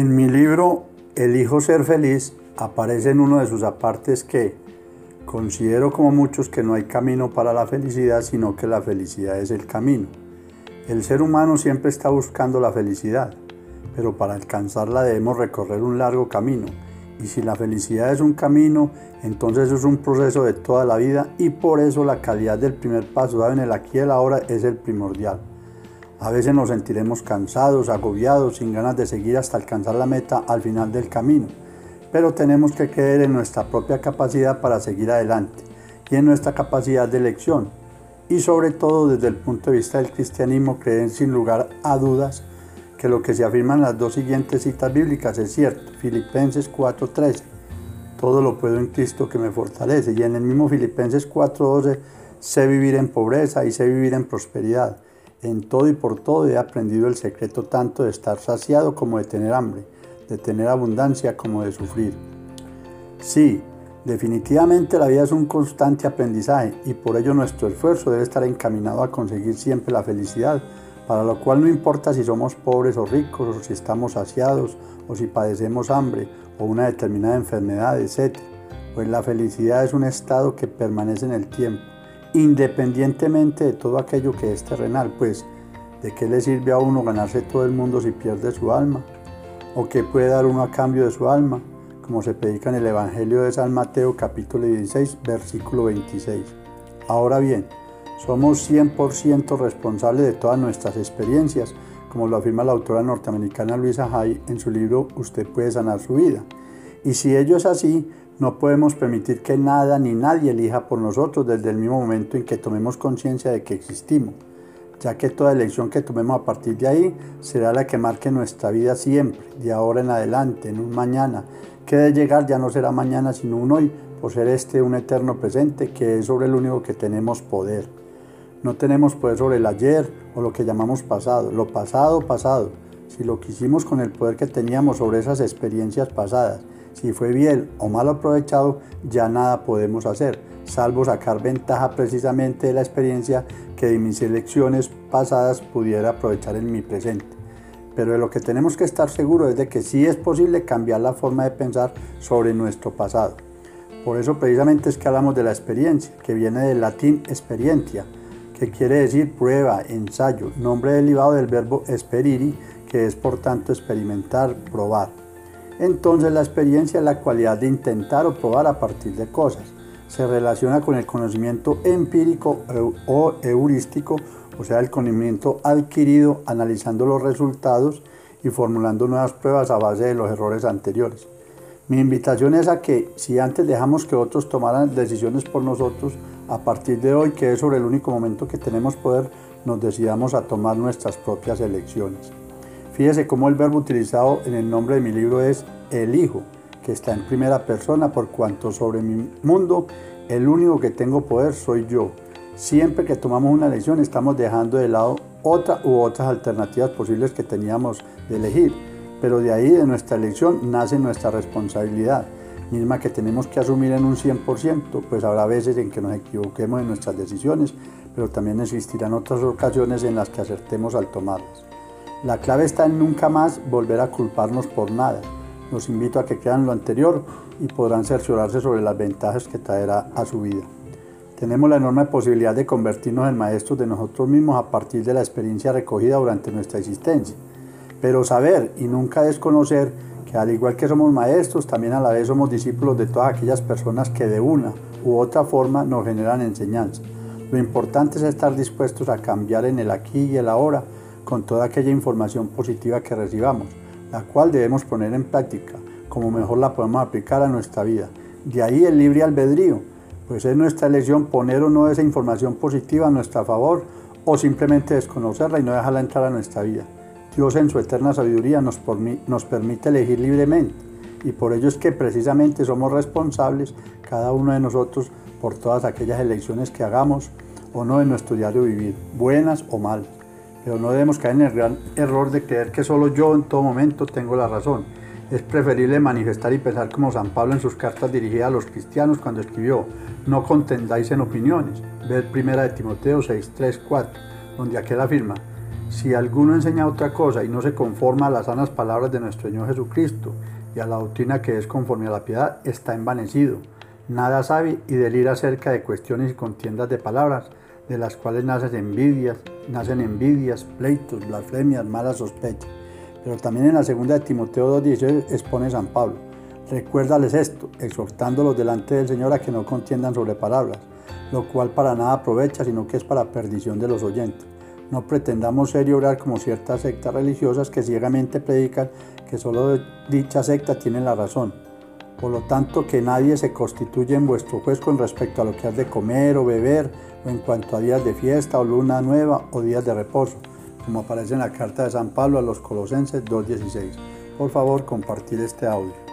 En mi libro Elijo ser feliz aparece en uno de sus apartes que considero como muchos que no hay camino para la felicidad, sino que la felicidad es el camino. El ser humano siempre está buscando la felicidad, pero para alcanzarla debemos recorrer un largo camino. Y si la felicidad es un camino, entonces es un proceso de toda la vida y por eso la calidad del primer paso en el aquí y el ahora es el primordial. A veces nos sentiremos cansados, agobiados, sin ganas de seguir hasta alcanzar la meta al final del camino, pero tenemos que creer en nuestra propia capacidad para seguir adelante y en nuestra capacidad de elección. Y sobre todo desde el punto de vista del cristianismo, creer sin lugar a dudas que lo que se afirma en las dos siguientes citas bíblicas es cierto. Filipenses 4:13. Todo lo puedo en Cristo que me fortalece. Y en el mismo Filipenses 4:12, sé vivir en pobreza y sé vivir en prosperidad. En todo y por todo he aprendido el secreto tanto de estar saciado como de tener hambre, de tener abundancia como de sufrir. Sí, definitivamente la vida es un constante aprendizaje y por ello nuestro esfuerzo debe estar encaminado a conseguir siempre la felicidad, para lo cual no importa si somos pobres o ricos, o si estamos saciados, o si padecemos hambre, o una determinada enfermedad, etc. Pues la felicidad es un estado que permanece en el tiempo independientemente de todo aquello que es terrenal, pues ¿de qué le sirve a uno ganarse todo el mundo si pierde su alma? ¿O qué puede dar uno a cambio de su alma? Como se predica en el Evangelio de San Mateo capítulo 16, versículo 26. Ahora bien, somos 100% responsables de todas nuestras experiencias, como lo afirma la autora norteamericana Luisa Hay en su libro Usted puede sanar su vida. Y si ello es así, no podemos permitir que nada ni nadie elija por nosotros desde el mismo momento en que tomemos conciencia de que existimos, ya que toda elección que tomemos a partir de ahí será la que marque nuestra vida siempre, de ahora en adelante, en un mañana, que de llegar ya no será mañana sino un hoy, por ser este un eterno presente que es sobre el único que tenemos poder. No tenemos poder sobre el ayer o lo que llamamos pasado, lo pasado, pasado. Si lo quisimos con el poder que teníamos sobre esas experiencias pasadas, si fue bien o mal aprovechado, ya nada podemos hacer, salvo sacar ventaja precisamente de la experiencia que de mis elecciones pasadas pudiera aprovechar en mi presente. Pero de lo que tenemos que estar seguros es de que sí es posible cambiar la forma de pensar sobre nuestro pasado. Por eso precisamente es que hablamos de la experiencia, que viene del latín experiencia, que quiere decir prueba, ensayo, nombre derivado del verbo esperiri, que es por tanto experimentar, probar. Entonces la experiencia es la cualidad de intentar o probar a partir de cosas. Se relaciona con el conocimiento empírico o heurístico, o sea, el conocimiento adquirido analizando los resultados y formulando nuevas pruebas a base de los errores anteriores. Mi invitación es a que si antes dejamos que otros tomaran decisiones por nosotros, a partir de hoy, que es sobre el único momento que tenemos poder, nos decidamos a tomar nuestras propias elecciones. Fíjese cómo el verbo utilizado en el nombre de mi libro es el Hijo, que está en primera persona por cuanto sobre mi mundo el único que tengo poder soy yo. Siempre que tomamos una elección estamos dejando de lado otra u otras alternativas posibles que teníamos de elegir, pero de ahí de nuestra elección nace nuestra responsabilidad, misma que tenemos que asumir en un 100%, pues habrá veces en que nos equivoquemos en nuestras decisiones, pero también existirán otras ocasiones en las que acertemos al tomarlas. La clave está en nunca más volver a culparnos por nada. Los invito a que crean lo anterior y podrán cerciorarse sobre las ventajas que traerá a su vida. Tenemos la enorme posibilidad de convertirnos en maestros de nosotros mismos a partir de la experiencia recogida durante nuestra existencia. Pero saber y nunca desconocer que al igual que somos maestros, también a la vez somos discípulos de todas aquellas personas que de una u otra forma nos generan enseñanza. Lo importante es estar dispuestos a cambiar en el aquí y el ahora con toda aquella información positiva que recibamos, la cual debemos poner en práctica, como mejor la podemos aplicar a nuestra vida. De ahí el libre albedrío, pues es nuestra elección poner o no esa información positiva a nuestro favor o simplemente desconocerla y no dejarla entrar a nuestra vida. Dios en su eterna sabiduría nos, nos permite elegir libremente y por ello es que precisamente somos responsables, cada uno de nosotros, por todas aquellas elecciones que hagamos o no en nuestro diario vivir, buenas o malas pero no debemos caer en el gran error de creer que solo yo en todo momento tengo la razón. Es preferible manifestar y pensar como San Pablo en sus cartas dirigidas a los cristianos cuando escribió, no contendáis en opiniones. Ver primera de Timoteo 6, 3, 4, donde aquel afirma, Si alguno enseña otra cosa y no se conforma a las sanas palabras de nuestro Señor Jesucristo y a la doctrina que es conforme a la piedad, está envanecido. Nada sabe y delira acerca de cuestiones y contiendas de palabras, de las cuales nacen envidias, nacen envidias, pleitos, blasfemias, malas sospechas. Pero también en la segunda de Timoteo 2.16 expone San Pablo. Recuérdales esto, exhortándolos delante del Señor a que no contiendan sobre palabras, lo cual para nada aprovecha, sino que es para perdición de los oyentes. No pretendamos ser y orar como ciertas sectas religiosas que ciegamente predican que solo dicha secta tiene la razón. Por lo tanto, que nadie se constituya en vuestro juez con respecto a lo que has de comer o beber, o en cuanto a días de fiesta o luna nueva o días de reposo, como aparece en la carta de San Pablo a los Colosenses 2.16. Por favor, compartir este audio.